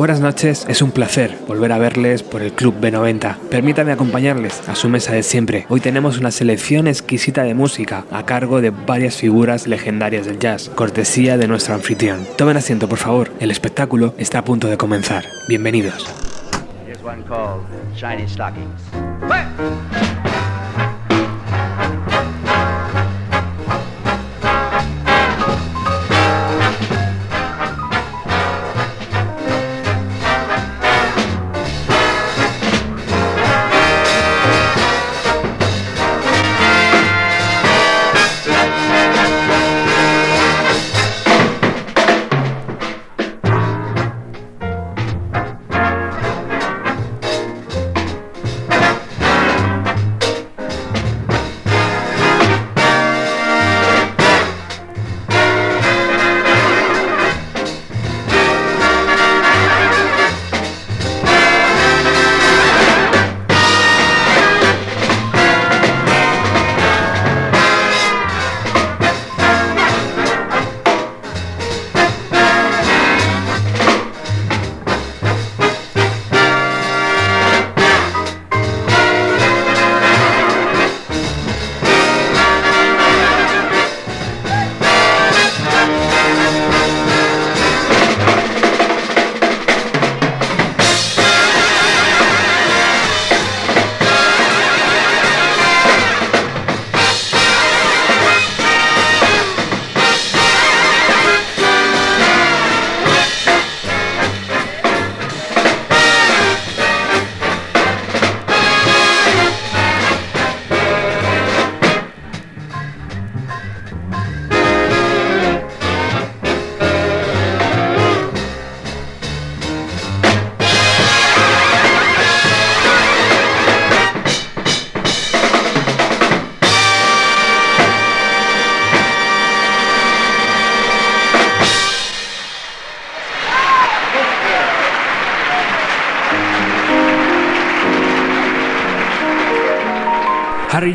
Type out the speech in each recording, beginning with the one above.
Buenas noches, es un placer volver a verles por el Club B90. Permítame acompañarles a su mesa de siempre. Hoy tenemos una selección exquisita de música a cargo de varias figuras legendarias del jazz, cortesía de nuestro anfitrión. Tomen asiento, por favor, el espectáculo está a punto de comenzar. Bienvenidos. Harry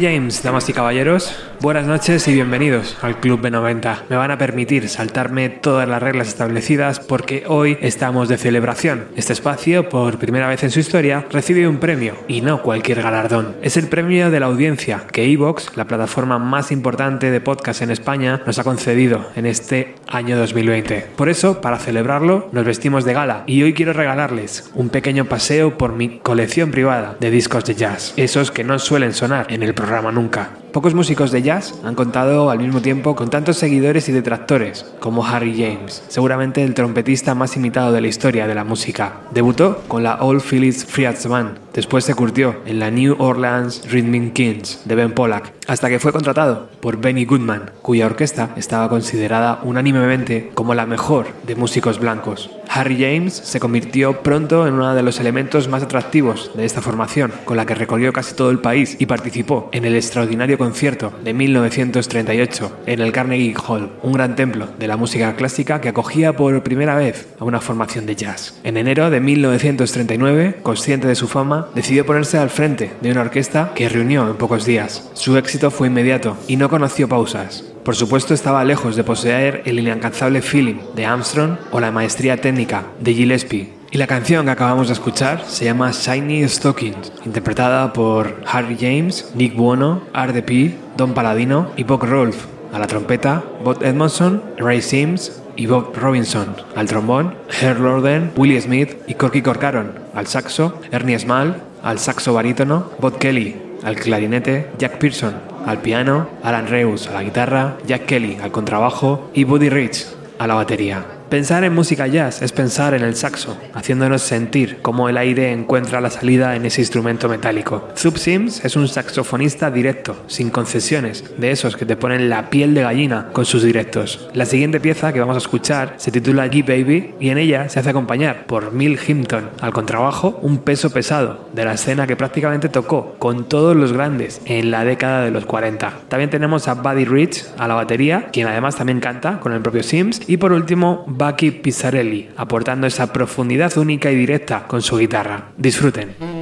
James, damas y caballeros, buenas noches y bienvenidos al Club B90. Me van a permitir saltarme todas las reglas establecidas porque hoy estamos de celebración. Este espacio, por primera vez en su historia, recibe un premio y no cualquier galardón. Es el premio de la audiencia que Evox, la plataforma más importante de podcast en España, nos ha concedido en este año 2020. Por eso, para celebrarlo, nos vestimos de gala y hoy quiero regalarles un pequeño paseo por mi colección privada de discos de jazz, esos que no suelen sonar en el programa nunca. Pocos músicos de jazz han contado al mismo tiempo con tantos seguidores y detractores como Harry James, seguramente el trompetista más imitado de la historia de la música. Debutó con la Old Phillips Friars Band, después se curtió en la New Orleans Rhythm Kings de Ben Pollack, hasta que fue contratado por Benny Goodman, cuya orquesta estaba considerada unánimemente como la mejor de músicos blancos. Harry James se convirtió pronto en uno de los elementos más atractivos de esta formación, con la que recorrió casi todo el país y participó en el extraordinario concierto de 1938 en el Carnegie Hall, un gran templo de la música clásica que acogía por primera vez a una formación de jazz. En enero de 1939, consciente de su fama, decidió ponerse al frente de una orquesta que reunió en pocos días. Su éxito fue inmediato y no conoció pausas. Por supuesto estaba lejos de poseer el inalcanzable feeling de Armstrong o la maestría técnica de Gillespie. Y la canción que acabamos de escuchar se llama Shiny Stockings, interpretada por Harry James, Nick Buono, RDP, Don Paladino y Bob Rolfe. A la trompeta, Bob Edmondson, Ray Sims y Bob Robinson. Al trombón, Herr Lorden, Willie Smith y Corky Corcaron. Al saxo, Ernie Small. Al saxo barítono, Bob Kelly. Al clarinete, Jack Pearson al piano, Alan Reus a la guitarra, Jack Kelly al contrabajo y Buddy Rich a la batería. Pensar en música jazz es pensar en el saxo, haciéndonos sentir cómo el aire encuentra la salida en ese instrumento metálico. Zub Sims es un saxofonista directo, sin concesiones, de esos que te ponen la piel de gallina con sus directos. La siguiente pieza que vamos a escuchar se titula G Baby y en ella se hace acompañar por Mill Himpton al contrabajo, un peso pesado de la escena que prácticamente tocó con todos los grandes en la década de los 40. También tenemos a Buddy Rich a la batería, quien además también canta con el propio Sims y por último Bucky Pizzarelli, aportando esa profundidad única y directa con su guitarra. Disfruten.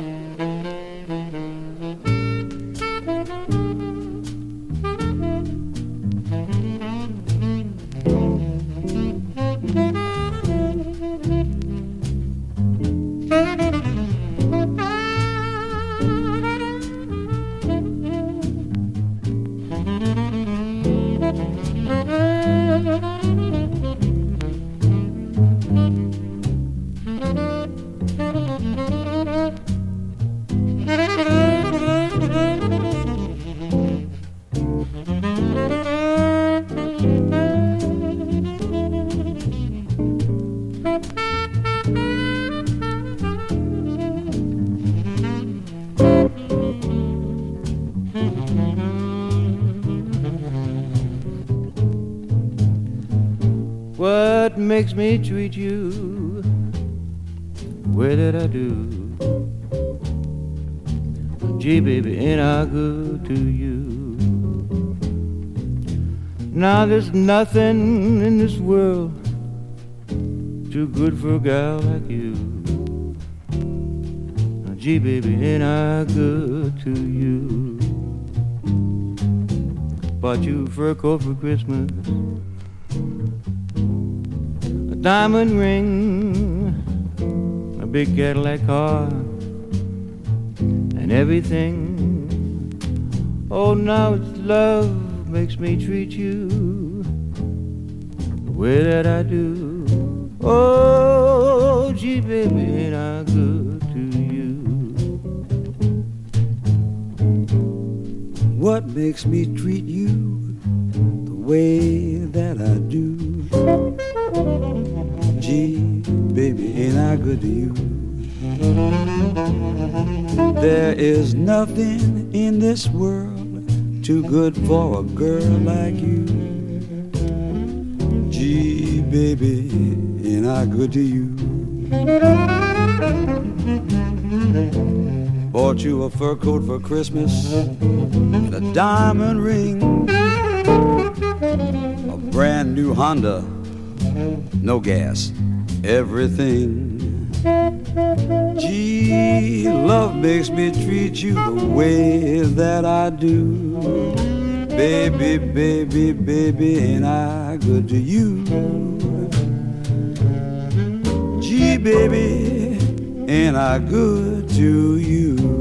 Makes me treat you way that I do? Gee, baby, ain't I good to you? Now there's nothing in this world too good for a gal like you. Now, gee, baby, ain't I good to you? Bought you fur coat for Christmas, diamond ring, a big Cadillac car, and everything. Oh, now it's love makes me treat you the way that I do. Oh, gee, baby, ain't I good to you? What makes me treat you the way that I do? Gee, baby, ain't I good to you? There is nothing in this world too good for a girl like you. Gee, baby, ain't I good to you? Bought you a fur coat for Christmas, a diamond ring, a brand new Honda, no gas, everything. Gee, love makes me treat you the way that I do. Baby, baby, baby, ain't I good to you? Gee, baby, ain't I good to you?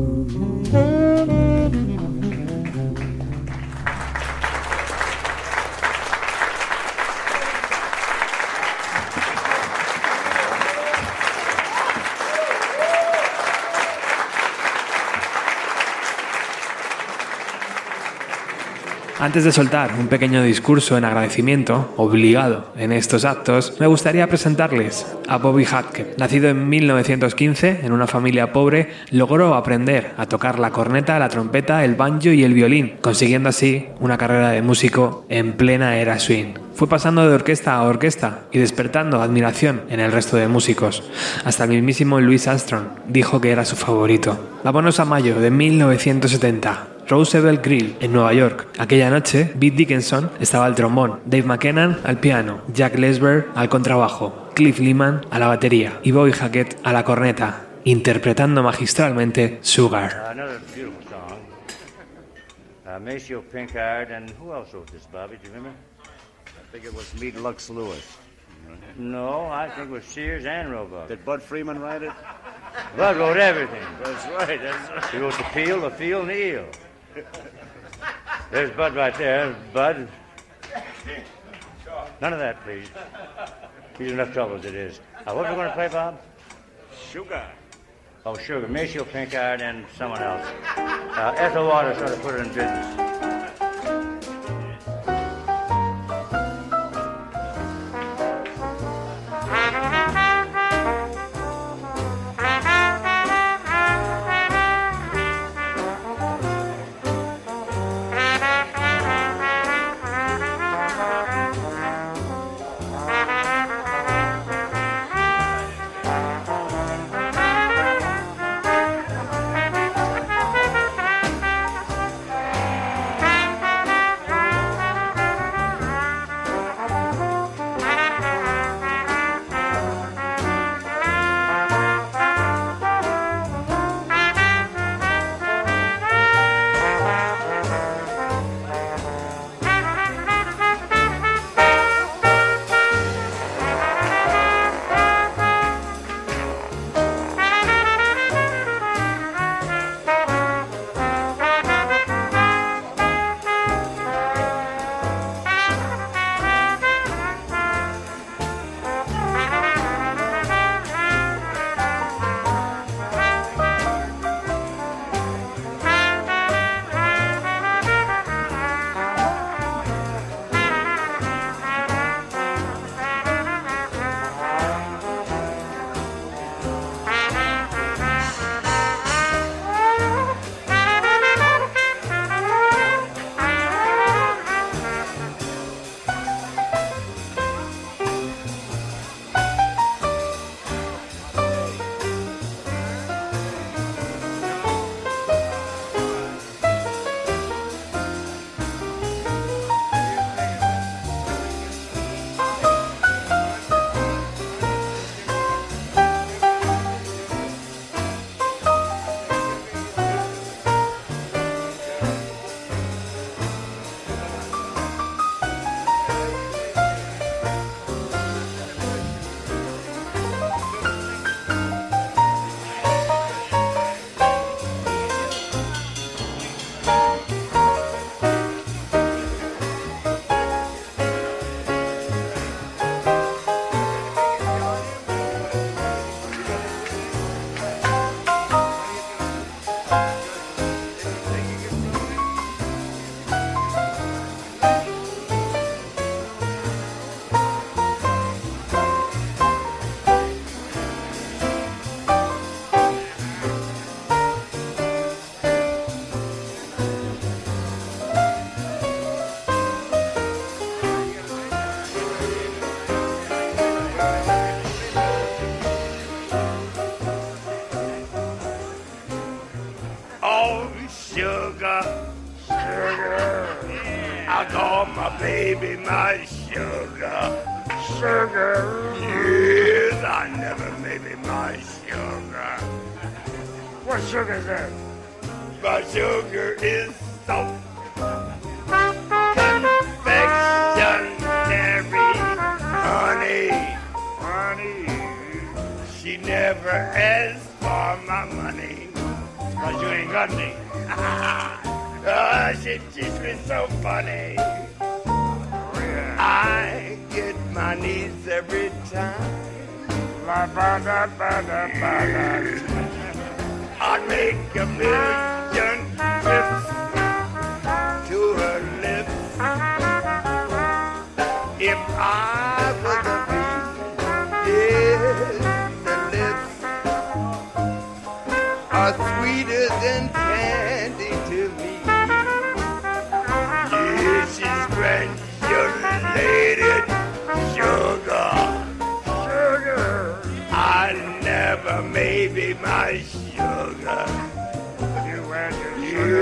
Antes de soltar un pequeño discurso en agradecimiento, obligado en estos actos, me gustaría presentarles a Bobby Hatke. Nacido en 1915 en una familia pobre, logró aprender a tocar la corneta, la trompeta, el banjo y el violín, consiguiendo así una carrera de músico en plena era swing. Fue pasando de orquesta a orquesta y despertando admiración en el resto de músicos. Hasta el mismísimo Louis Armstrong dijo que era su favorito. Vámonos a mayo de 1970. Roosevelt Grill en Nueva York. Aquella noche, Pete Dickinson estaba al trombón, Dave McKennan al piano, Jack Lesber al contrabajo, Cliff Lehman a la batería y Bobby Hackett a la corneta, interpretando magistralmente Sugar. Another beautiful song. Uh, Maceo and who else wrote this, Bobby? Do you remember? I think it was Meet Lux Lewis. No, I think it was Sears and Roebuck. Did Bud Freeman write it? Bud wrote everything. That's right. That's right. He wrote the peel, the feel, and the eel. There's Bud right there. Bud. None of that, please. He's enough trouble as it is. Uh, what are we going to play, Bob? Sugar. Oh, Sugar, Maceo Pinkard, and someone else. Uh, Ethel Waters sort of put it in business. Baby my sugar. Sugar. Yes, I never maybe my sugar. What sugar is that? My sugar is salt. Confectionery, honey, honey. She never asks for my money. Cause you ain't got any. oh, she treats me so funny. I'd make a million trips to her lips if I was a bee. The lips are sweeter than candy my sugar. You and your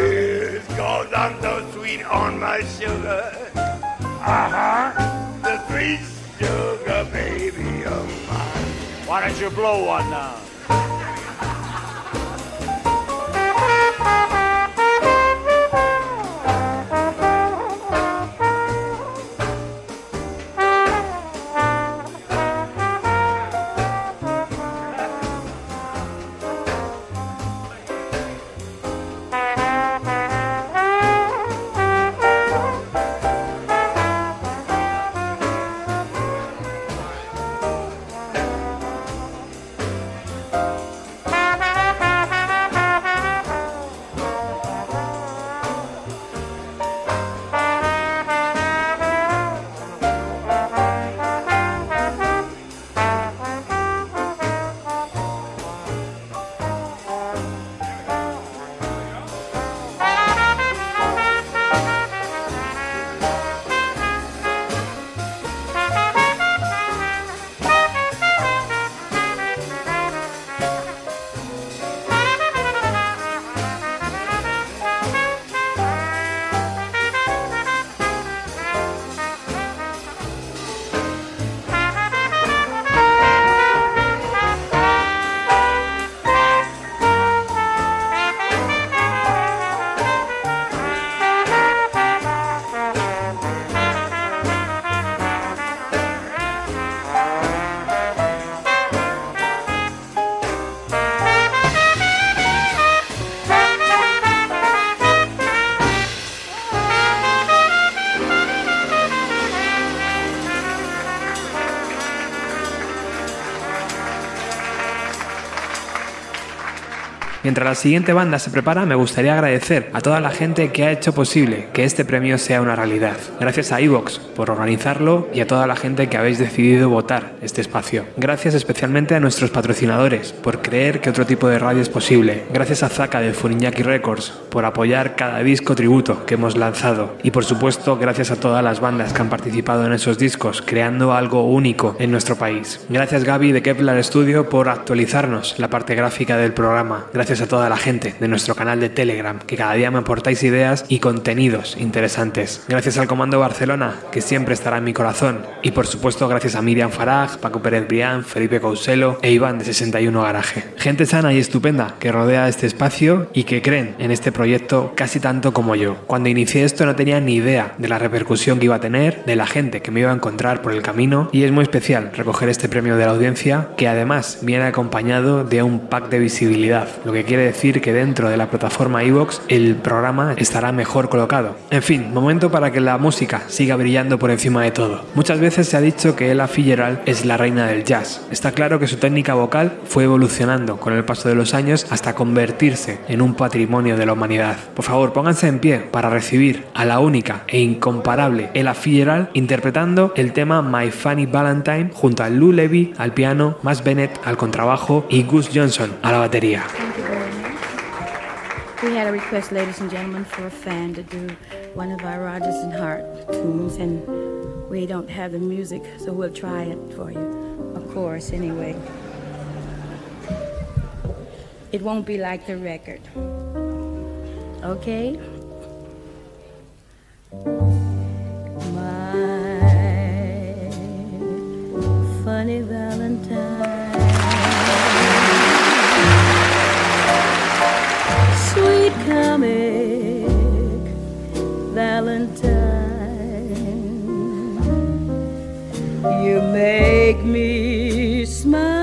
Yes, cause I'm so sweet on my sugar. Uh-huh. The sweet sugar baby of mine. Why don't you blow one now? Mientras la siguiente banda se prepara, me gustaría agradecer a toda la gente que ha hecho posible que este premio sea una realidad. Gracias a Evox por organizarlo y a toda la gente que habéis decidido votar este espacio. Gracias especialmente a nuestros patrocinadores por creer que otro tipo de radio es posible. Gracias a Zaka de Furiñaki Records por apoyar cada disco tributo que hemos lanzado. Y por supuesto, gracias a todas las bandas que han participado en esos discos, creando algo único en nuestro país. Gracias Gaby de Kepler Studio por actualizarnos la parte gráfica del programa. Gracias a toda la gente de nuestro canal de Telegram, que cada día me aportáis ideas y contenidos interesantes. Gracias al Comando Barcelona, que siempre estará en mi corazón. Y por supuesto, gracias a Miriam Farag, Paco Pérez Brián, Felipe Couselo e Iván de 61 Garaje. Gente sana y estupenda que rodea este espacio y que creen en este proyecto casi tanto como yo. Cuando inicié esto no tenía ni idea de la repercusión que iba a tener, de la gente que me iba a encontrar por el camino y es muy especial recoger este premio de la audiencia que además viene acompañado de un pack de visibilidad, lo que quiere decir que dentro de la plataforma iVoox el programa estará mejor colocado. En fin, momento para que la música siga brillando por encima de todo. Muchas veces se ha dicho que Ella Fitzgerald es la reina del jazz. Está claro que su técnica vocal fue evolucionando con el paso de los años hasta convertirse en un patrimonio de la humanidad. Por favor, pónganse en pie para recibir a la única e incomparable Ella Fitzgerald interpretando el tema My Funny Valentine junto a Lou Levy al piano, Max Bennett al contrabajo y Gus Johnson a la batería. We had a request, ladies and gentlemen, for a fan to do one of our Rodgers and Hart tunes, and we don't have the music, so we'll try it for you. Of course, anyway. It won't be like the record. Okay? My funny Valentine. Sweet comic Valentine. You make me smile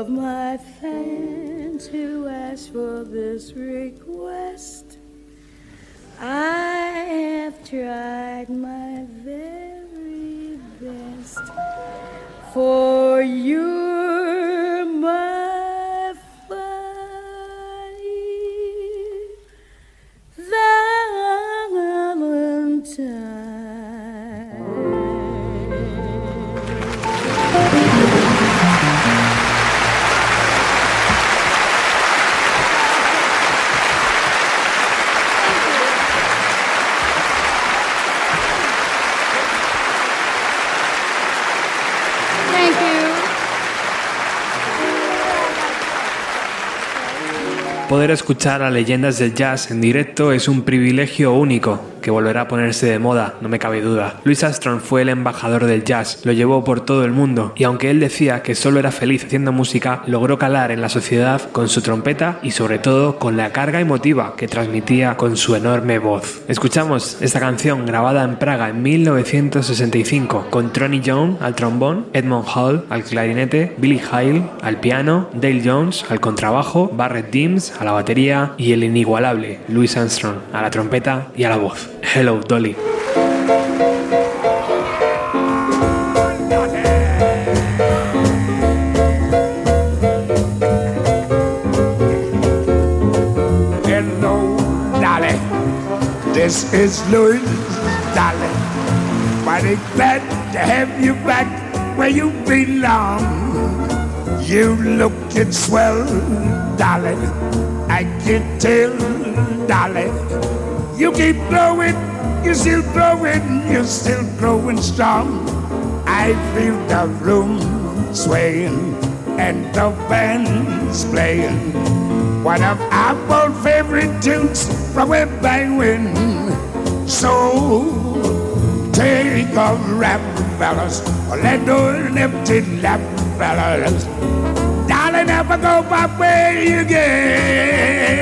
of my fans who ask for this request. I have tried my very best for Poder escuchar a leyendas del jazz en directo es un privilegio único que volverá a ponerse de moda, no me cabe duda. Louis Armstrong fue el embajador del jazz, lo llevó por todo el mundo y aunque él decía que solo era feliz haciendo música, logró calar en la sociedad con su trompeta y sobre todo con la carga emotiva que transmitía con su enorme voz. Escuchamos esta canción grabada en Praga en 1965 con Tronny Young al trombón, Edmond Hall al clarinete, Billy Hile al piano, Dale Jones al contrabajo, Barrett Dims a la batería y el inigualable Louis Armstrong a la trompeta y a la voz. Hello, Dolly. Hello, Dolly. This is Louis, Dolly. Mighty glad to have you back where you belong. You lookin' swell, Dolly. I can tell, Dolly. You keep growing, you're still growing, you're still growing strong. I feel the room swaying and the band's playing. One of our old favorite tunes from way back when. So take a rap, fellas, or let those empty lap, fellas. Darling, never go my way again.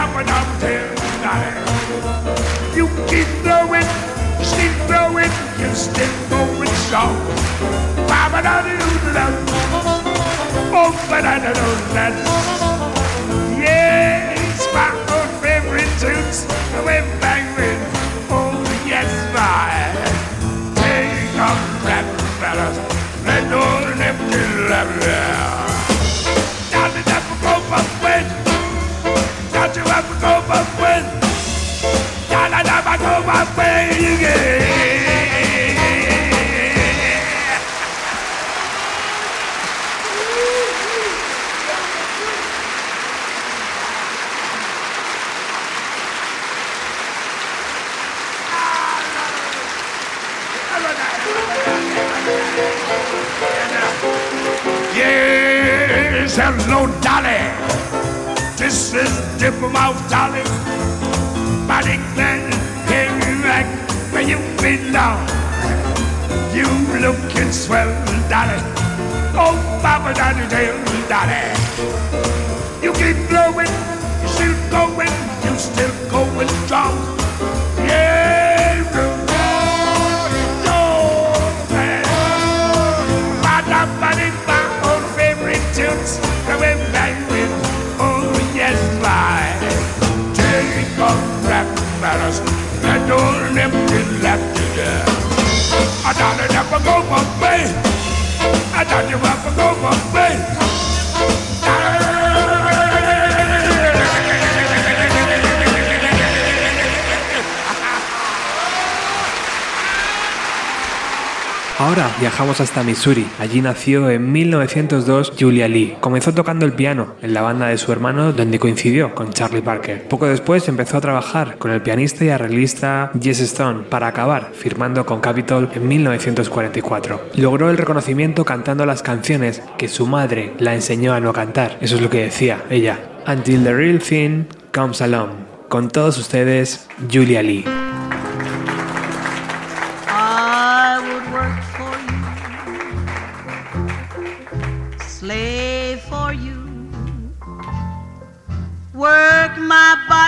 Yum and up there, Dolly. You keep blowing, you still blowing, you still going strong. Baba da do da Oh, but I don't know that. Yes, hello, Dolly. This is Dippermouth Dolly. You belong. You looking swell, Dolly. Oh, Papa, Daddy, tell Dolly. You keep blowing, you still going, you still going strong. Yeah, tunes, going back with, oh yes, my. Take a rap, fellas, and don't empty left to there. I don't never go my way. I don't ever go my Ahora viajamos hasta Missouri. Allí nació en 1902 Julia Lee. Comenzó tocando el piano en la banda de su hermano donde coincidió con Charlie Parker. Poco después empezó a trabajar con el pianista y arreglista Jess Stone para acabar firmando con Capitol en 1944. Logró el reconocimiento cantando las canciones que su madre la enseñó a no cantar. Eso es lo que decía ella. Until the real thing comes along. Con todos ustedes, Julia Lee.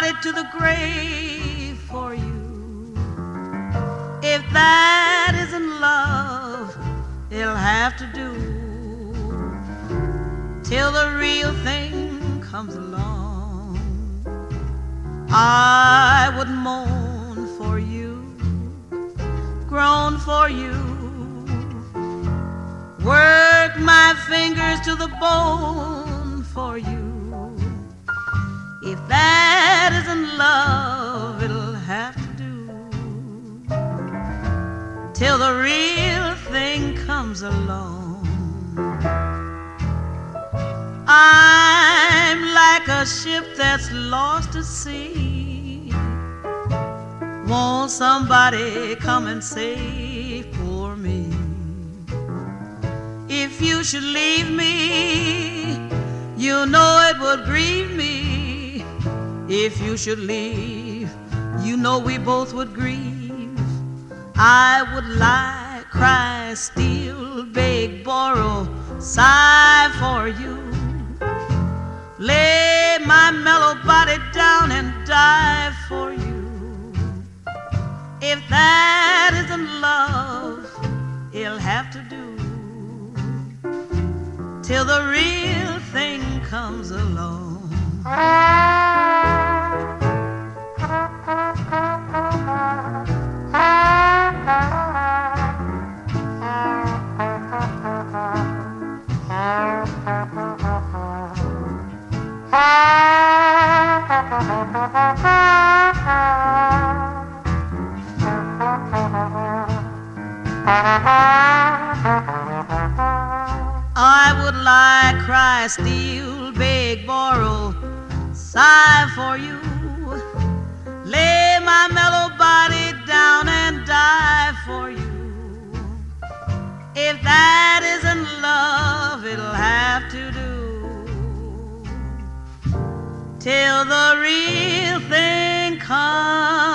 Body to the grave for you. If that isn't love, it'll have to do. till the real thing comes along. I would moan for you, groan for you, work my fingers to the bone for you. If that isn't love, it'll have to do till the real thing comes along. I'm like a ship that's lost at sea. Won't somebody come and save for me? If you should leave me, you know it would grieve me. If you should leave, you know we both would grieve. I would lie, cry, steal, beg, borrow, sigh for you lay my mellow body down and die for you. If that isn't love, it'll have to do till the real thing comes along. I would lie, cry, steal, beg, borrow, sigh for you. Lay my mellow body down and die for you. If that isn't love, it'll have to do till the real thing comes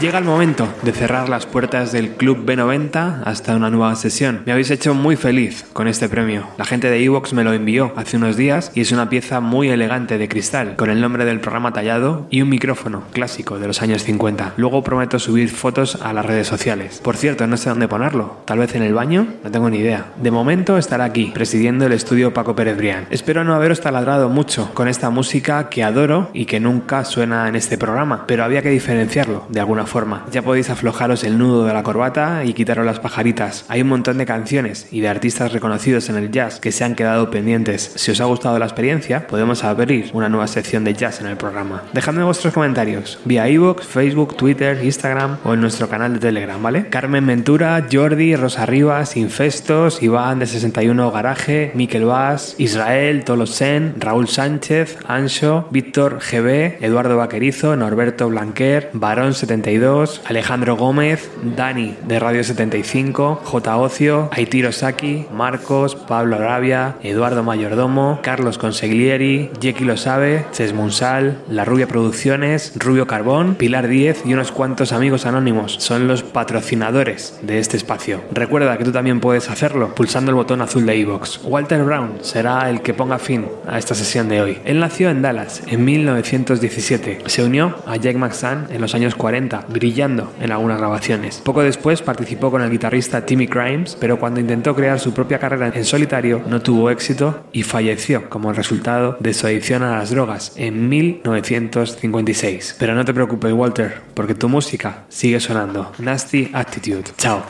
Llega el momento de cerrar las puertas del Club B90 hasta una nueva sesión. Me habéis hecho muy feliz con este premio. La gente de Evox me lo envió hace unos días y es una pieza muy elegante de cristal, con el nombre del programa tallado y un micrófono clásico de los años 50. Luego prometo subir fotos a las redes sociales. Por cierto, no sé dónde ponerlo. Tal vez en el baño, no tengo ni idea. De momento estará aquí, presidiendo el estudio Paco Pérez Brián. Espero no haberos taladrado mucho con esta música que adoro y que nunca suena en este programa, pero había que diferenciarlo de alguna forma. Ya podéis aflojaros el nudo de la corbata y quitaros las pajaritas. Hay un montón de canciones y de artistas reconocidos en el jazz que se han quedado pendientes. Si os ha gustado la experiencia, podemos abrir una nueva sección de jazz en el programa. Dejadme vuestros comentarios vía iVoox, Facebook, Twitter, Instagram o en nuestro canal de Telegram, ¿vale? Carmen Ventura, Jordi, Rosa Rivas, Infestos, Iván de 61 Garaje, Miquel Vaz, Israel, Tolosen, Raúl Sánchez, Ancho, Víctor GB, Eduardo Vaquerizo, Norberto Blanquer, Barón 72, Alejandro Gómez, Dani de Radio 75, J. Ocio, Aitiro Saki, Marcos, Pablo Arabia, Eduardo Mayordomo, Carlos Conseglieri, Jeki Lo Sabe, Cesmunsal, La Rubia Producciones, Rubio Carbón, Pilar 10 y unos cuantos amigos anónimos. Son los patrocinadores de este espacio. Recuerda que tú también puedes hacerlo pulsando el botón azul de iVoox. Walter Brown será el que ponga fin a esta sesión de hoy. Él nació en Dallas en 1917. Se unió a Jack McSann en los años 40 brillando en algunas grabaciones. Poco después participó con el guitarrista Timmy Grimes, pero cuando intentó crear su propia carrera en solitario no tuvo éxito y falleció como resultado de su adicción a las drogas en 1956. Pero no te preocupes, Walter, porque tu música sigue sonando. Nasty Attitude. Chao.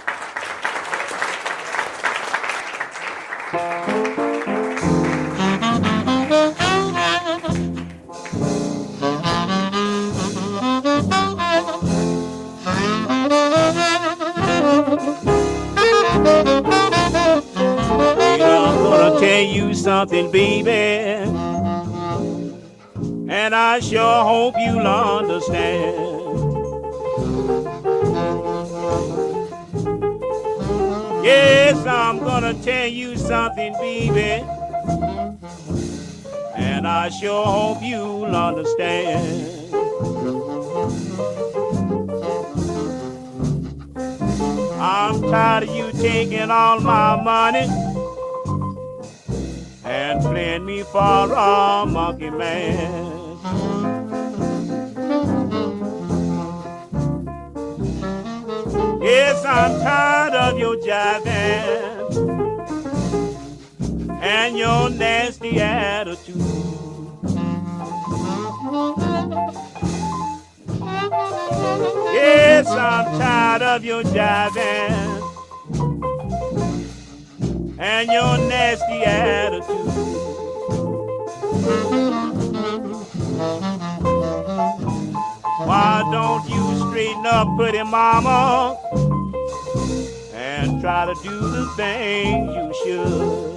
Something, baby. And I sure hope you'll understand. Yes, I'm gonna tell you something, baby. And I sure hope you'll understand. I'm tired of you taking all my money and playing me for a monkey man. Yes, I'm tired of your jiving and your nasty attitude. Yes, I'm tired of your jiving and your nasty attitude. Why don't you straighten up, pretty mama, and try to do the things you should?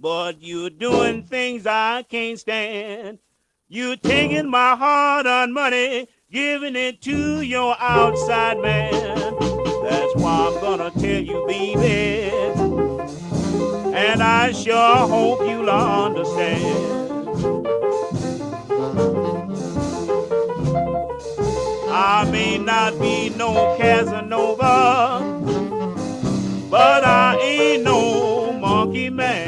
But you're doing things I can't stand. You're taking my hard-earned money, giving it to your outside man. That's why I'm gonna tell you, baby, and I sure hope you'll understand. I may not be no Casanova, but I ain't no monkey man.